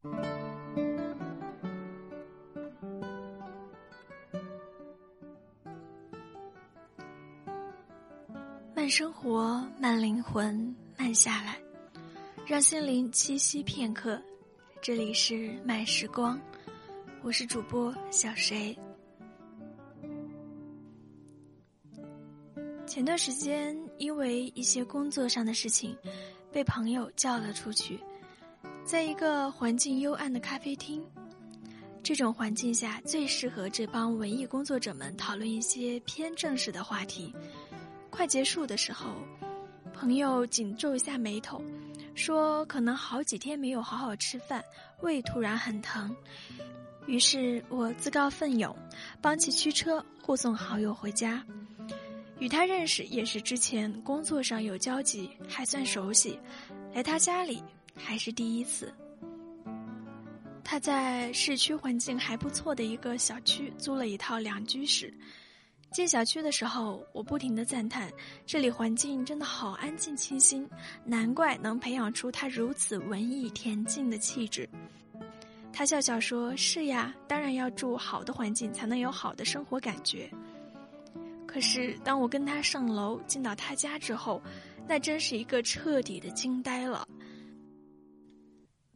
慢生活，慢灵魂，慢下来，让心灵栖息片刻。这里是慢时光，我是主播小谁。前段时间因为一些工作上的事情，被朋友叫了出去，在一个环境幽暗的咖啡厅。这种环境下最适合这帮文艺工作者们讨论一些偏正式的话题。快结束的时候，朋友紧皱一下眉头，说：“可能好几天没有好好吃饭，胃突然很疼。”于是我自告奋勇，帮其驱车护送好友回家。与他认识也是之前工作上有交集，还算熟悉。来他家里还是第一次。他在市区环境还不错的一个小区租了一套两居室。进小区的时候，我不停的赞叹，这里环境真的好安静清新，难怪能培养出他如此文艺恬静的气质。他笑笑说：“是呀，当然要住好的环境，才能有好的生活感觉。”可是当我跟他上楼进到他家之后，那真是一个彻底的惊呆了。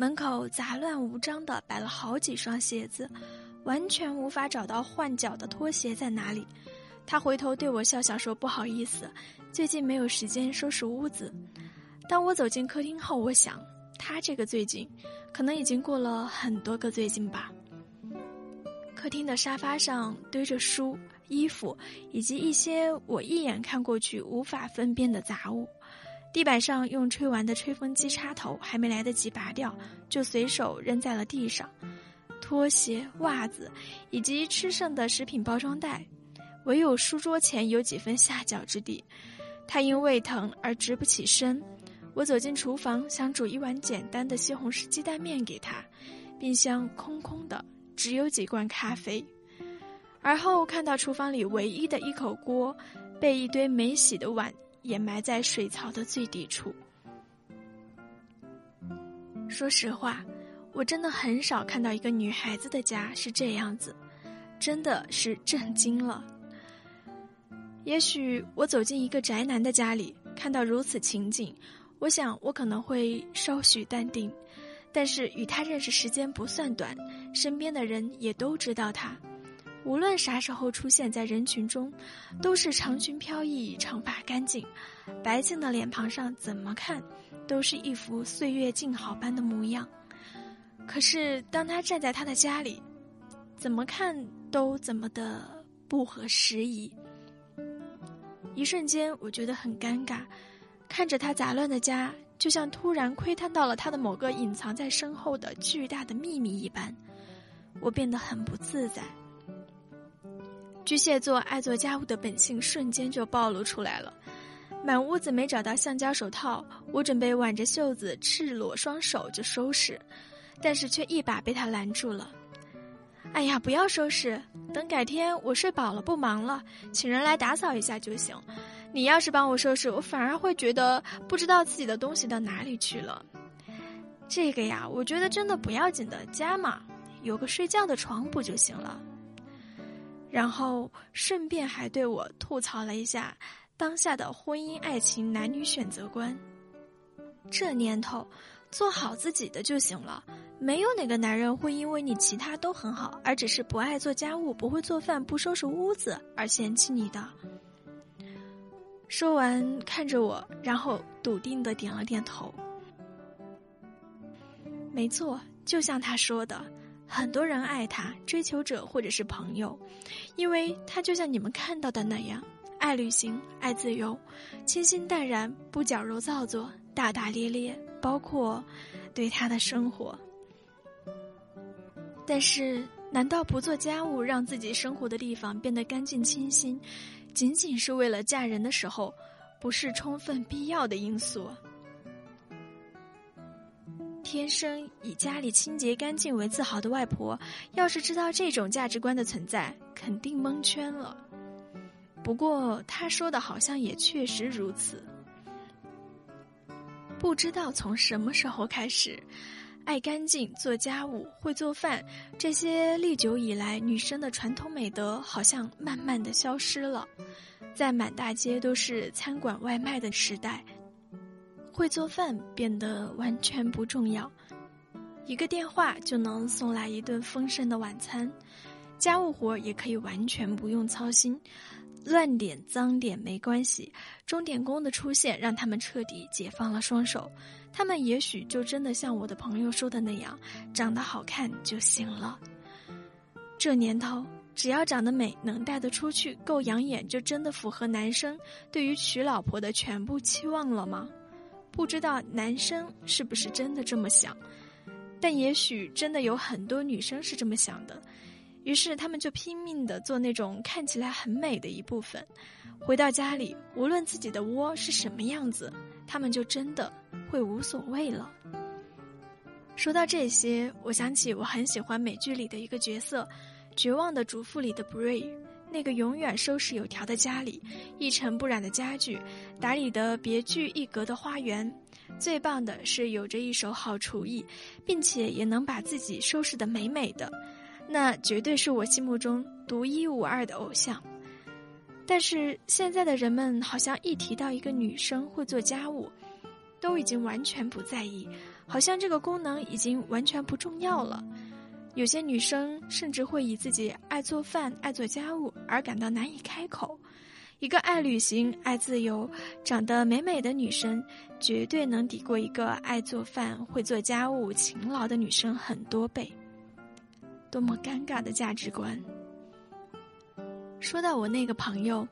门口杂乱无章的摆了好几双鞋子，完全无法找到换脚的拖鞋在哪里。他回头对我笑笑说：“不好意思，最近没有时间收拾屋子。”当我走进客厅后，我想，他这个最近，可能已经过了很多个最近吧。客厅的沙发上堆着书、衣服，以及一些我一眼看过去无法分辨的杂物。地板上用吹完的吹风机插头还没来得及拔掉，就随手扔在了地上。拖鞋、袜子，以及吃剩的食品包装袋。唯有书桌前有几分下脚之地，他因胃疼而直不起身。我走进厨房，想煮一碗简单的西红柿鸡蛋面给他，冰箱空空的，只有几罐咖啡。而后看到厨房里唯一的一口锅，被一堆没洗的碗掩埋在水槽的最底处。说实话，我真的很少看到一个女孩子的家是这样子，真的是震惊了。也许我走进一个宅男的家里，看到如此情景，我想我可能会稍许淡定。但是与他认识时间不算短，身边的人也都知道他，无论啥时候出现在人群中，都是长裙飘逸、长发干净、白净的脸庞上，怎么看都是一副岁月静好般的模样。可是当他站在他的家里，怎么看都怎么的不合时宜。一瞬间，我觉得很尴尬，看着他杂乱的家，就像突然窥探到了他的某个隐藏在身后的巨大的秘密一般，我变得很不自在。巨蟹座爱做家务的本性瞬间就暴露出来了，满屋子没找到橡胶手套，我准备挽着袖子，赤裸双手就收拾，但是却一把被他拦住了。哎呀，不要收拾，等改天我睡饱了不忙了，请人来打扫一下就行。你要是帮我收拾，我反而会觉得不知道自己的东西到哪里去了。这个呀，我觉得真的不要紧的，家嘛，有个睡觉的床不就行了？然后顺便还对我吐槽了一下当下的婚姻爱情男女选择观。这年头，做好自己的就行了。没有哪个男人会因为你其他都很好，而只是不爱做家务、不会做饭、不收拾屋子而嫌弃你的。说完，看着我，然后笃定的点了点头。没错，就像他说的，很多人爱他，追求者或者是朋友，因为他就像你们看到的那样，爱旅行，爱自由，清新淡然，不矫揉造作，大大咧咧，包括对他的生活。但是，难道不做家务，让自己生活的地方变得干净清新，仅仅是为了嫁人的时候，不是充分必要的因素？天生以家里清洁干净为自豪的外婆，要是知道这种价值观的存在，肯定蒙圈了。不过，她说的好像也确实如此。不知道从什么时候开始。爱干净、做家务、会做饭，这些历久以来女生的传统美德，好像慢慢的消失了。在满大街都是餐馆外卖的时代，会做饭变得完全不重要。一个电话就能送来一顿丰盛的晚餐，家务活也可以完全不用操心，乱点脏点没关系。钟点工的出现让他们彻底解放了双手，他们也许就真的像我的朋友说的那样，长得好看就行了。这年头，只要长得美，能带得出去，够养眼，就真的符合男生对于娶老婆的全部期望了吗？不知道男生是不是真的这么想。但也许真的有很多女生是这么想的，于是他们就拼命的做那种看起来很美的一部分。回到家里，无论自己的窝是什么样子，他们就真的会无所谓了。说到这些，我想起我很喜欢美剧里的一个角色，《绝望的主妇》里的 Brie，那个永远收拾有条的家里，一尘不染的家具，打理的别具一格的花园。最棒的是有着一手好厨艺，并且也能把自己收拾得美美的，那绝对是我心目中独一无二的偶像。但是现在的人们好像一提到一个女生会做家务，都已经完全不在意，好像这个功能已经完全不重要了。有些女生甚至会以自己爱做饭、爱做家务而感到难以开口。一个爱旅行、爱自由、长得美美的女生，绝对能抵过一个爱做饭、会做家务、勤劳的女生很多倍。多么尴尬的价值观！说到我那个朋友，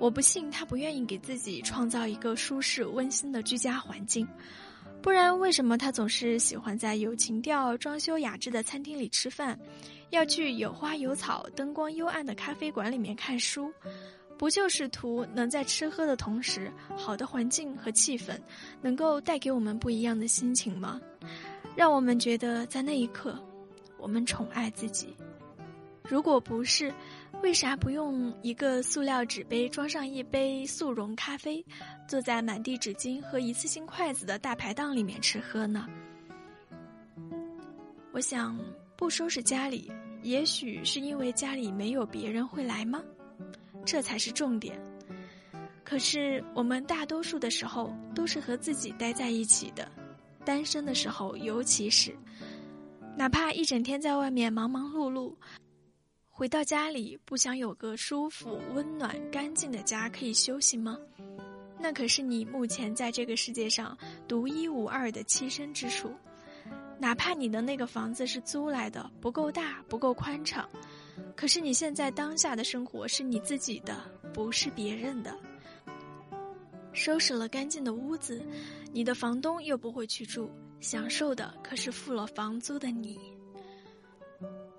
我不信他不愿意给自己创造一个舒适温馨的居家环境，不然为什么他总是喜欢在有情调、装修雅致的餐厅里吃饭，要去有花有草、灯光幽暗的咖啡馆里面看书？不就是图能在吃喝的同时，好的环境和气氛，能够带给我们不一样的心情吗？让我们觉得在那一刻，我们宠爱自己。如果不是，为啥不用一个塑料纸杯装上一杯速溶咖啡，坐在满地纸巾和一次性筷子的大排档里面吃喝呢？我想，不收拾家里，也许是因为家里没有别人会来吗？这才是重点。可是我们大多数的时候都是和自己待在一起的，单身的时候尤其是，哪怕一整天在外面忙忙碌碌，回到家里不想有个舒服、温暖、干净的家可以休息吗？那可是你目前在这个世界上独一无二的栖身之处。哪怕你的那个房子是租来的，不够大，不够宽敞。可是你现在当下的生活是你自己的，不是别人的。收拾了干净的屋子，你的房东又不会去住，享受的可是付了房租的你。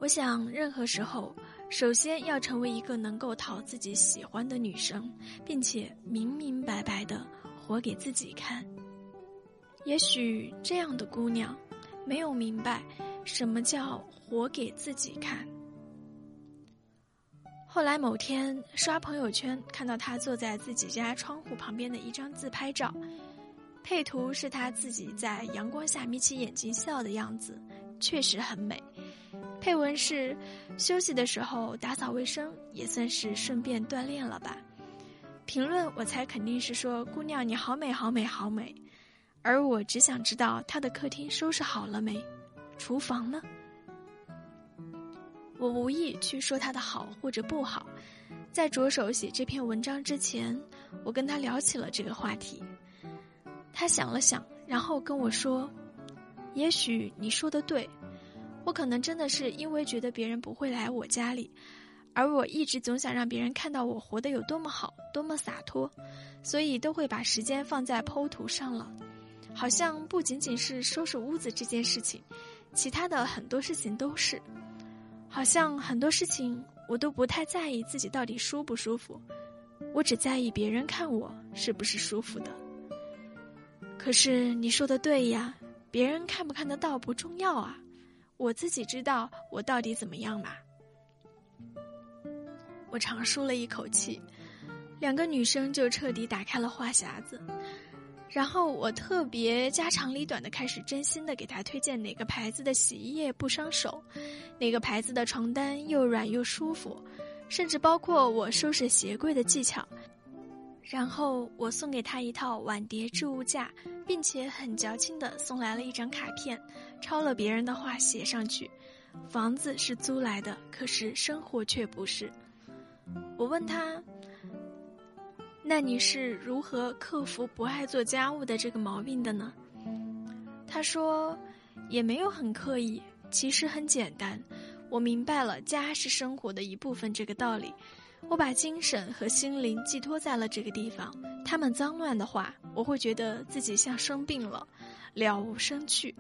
我想，任何时候，首先要成为一个能够讨自己喜欢的女生，并且明明白白的活给自己看。也许这样的姑娘，没有明白什么叫活给自己看。后来某天刷朋友圈，看到她坐在自己家窗户旁边的一张自拍照，配图是她自己在阳光下眯起眼睛笑的样子，确实很美。配文是：休息的时候打扫卫生，也算是顺便锻炼了吧。评论我猜肯定是说姑娘你好美好美好美，而我只想知道她的客厅收拾好了没，厨房呢？我无意去说他的好或者不好，在着手写这篇文章之前，我跟他聊起了这个话题。他想了想，然后跟我说：“也许你说的对，我可能真的是因为觉得别人不会来我家里，而我一直总想让别人看到我活得有多么好，多么洒脱，所以都会把时间放在剖图上了。好像不仅仅是收拾屋子这件事情，其他的很多事情都是。”好像很多事情我都不太在意自己到底舒不舒服，我只在意别人看我是不是舒服的。可是你说的对呀，别人看不看得到不重要啊，我自己知道我到底怎么样嘛。我长舒了一口气，两个女生就彻底打开了话匣子，然后我特别家长里短的开始真心的给他推荐哪个牌子的洗衣液不伤手，哪个牌子的床单又软又舒服，甚至包括我收拾鞋柜的技巧。然后我送给他一套碗碟置物架，并且很矫情的送来了一张卡片，抄了别人的话写上去：房子是租来的，可是生活却不是。我问他。那你是如何克服不爱做家务的这个毛病的呢？他说，也没有很刻意，其实很简单。我明白了家是生活的一部分这个道理，我把精神和心灵寄托在了这个地方。他们脏乱的话，我会觉得自己像生病了，了无生趣。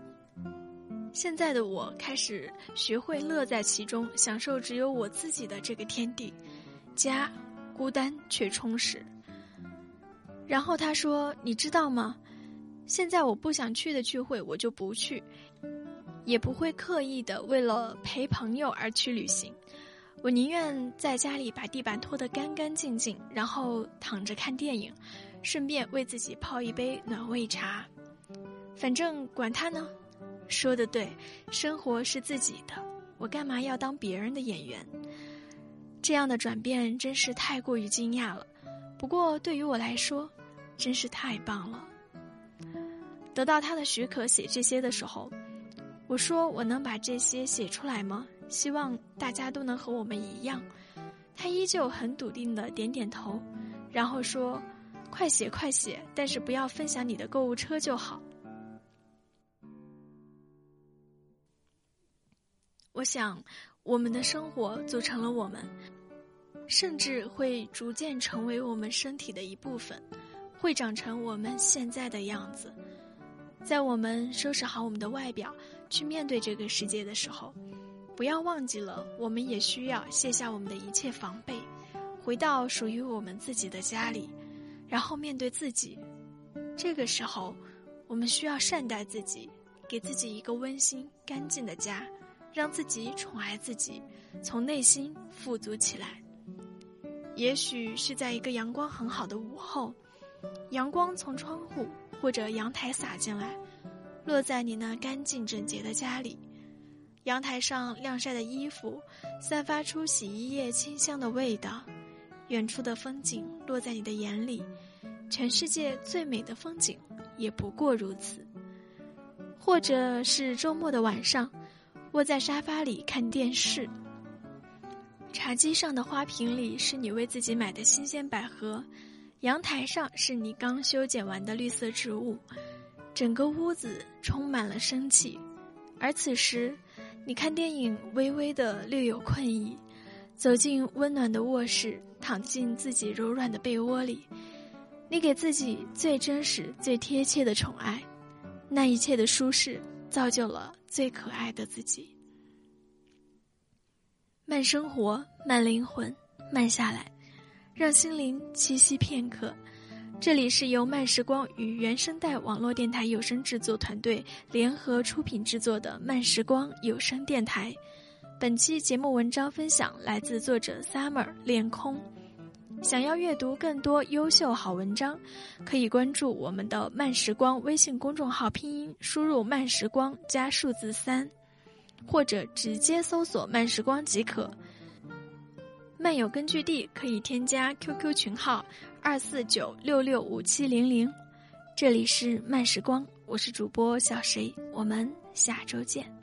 现在的我开始学会乐在其中，享受只有我自己的这个天地，家，孤单却充实。然后他说：“你知道吗？现在我不想去的聚会，我就不去，也不会刻意的为了陪朋友而去旅行。我宁愿在家里把地板拖得干干净净，然后躺着看电影，顺便为自己泡一杯暖胃茶。反正管他呢。说的对，生活是自己的，我干嘛要当别人的演员？这样的转变真是太过于惊讶了。不过对于我来说。”真是太棒了！得到他的许可写这些的时候，我说：“我能把这些写出来吗？希望大家都能和我们一样。”他依旧很笃定的点点头，然后说：“快写，快写，但是不要分享你的购物车就好。”我想，我们的生活组成了我们，甚至会逐渐成为我们身体的一部分。会长成我们现在的样子，在我们收拾好我们的外表，去面对这个世界的时候，不要忘记了，我们也需要卸下我们的一切防备，回到属于我们自己的家里，然后面对自己。这个时候，我们需要善待自己，给自己一个温馨、干净的家，让自己宠爱自己，从内心富足起来。也许是在一个阳光很好的午后。阳光从窗户或者阳台洒进来，落在你那干净整洁的家里。阳台上晾晒的衣服，散发出洗衣液清香的味道。远处的风景落在你的眼里，全世界最美的风景也不过如此。或者是周末的晚上，窝在沙发里看电视。茶几上的花瓶里是你为自己买的新鲜百合。阳台上是你刚修剪完的绿色植物，整个屋子充满了生气。而此时，你看电影，微微的略有困意，走进温暖的卧室，躺进自己柔软的被窝里，你给自己最真实、最贴切的宠爱，那一切的舒适，造就了最可爱的自己。慢生活，慢灵魂，慢下来。让心灵栖息片刻。这里是由慢时光与原声带网络电台有声制作团队联合出品制作的慢时光有声电台。本期节目文章分享来自作者 Summer 恋空。想要阅读更多优秀好文章，可以关注我们的慢时光微信公众号，拼音输入慢时光加数字三，或者直接搜索慢时光即可。漫友根据地可以添加 QQ 群号二四九六六五七零零，这里是慢时光，我是主播小谁，我们下周见。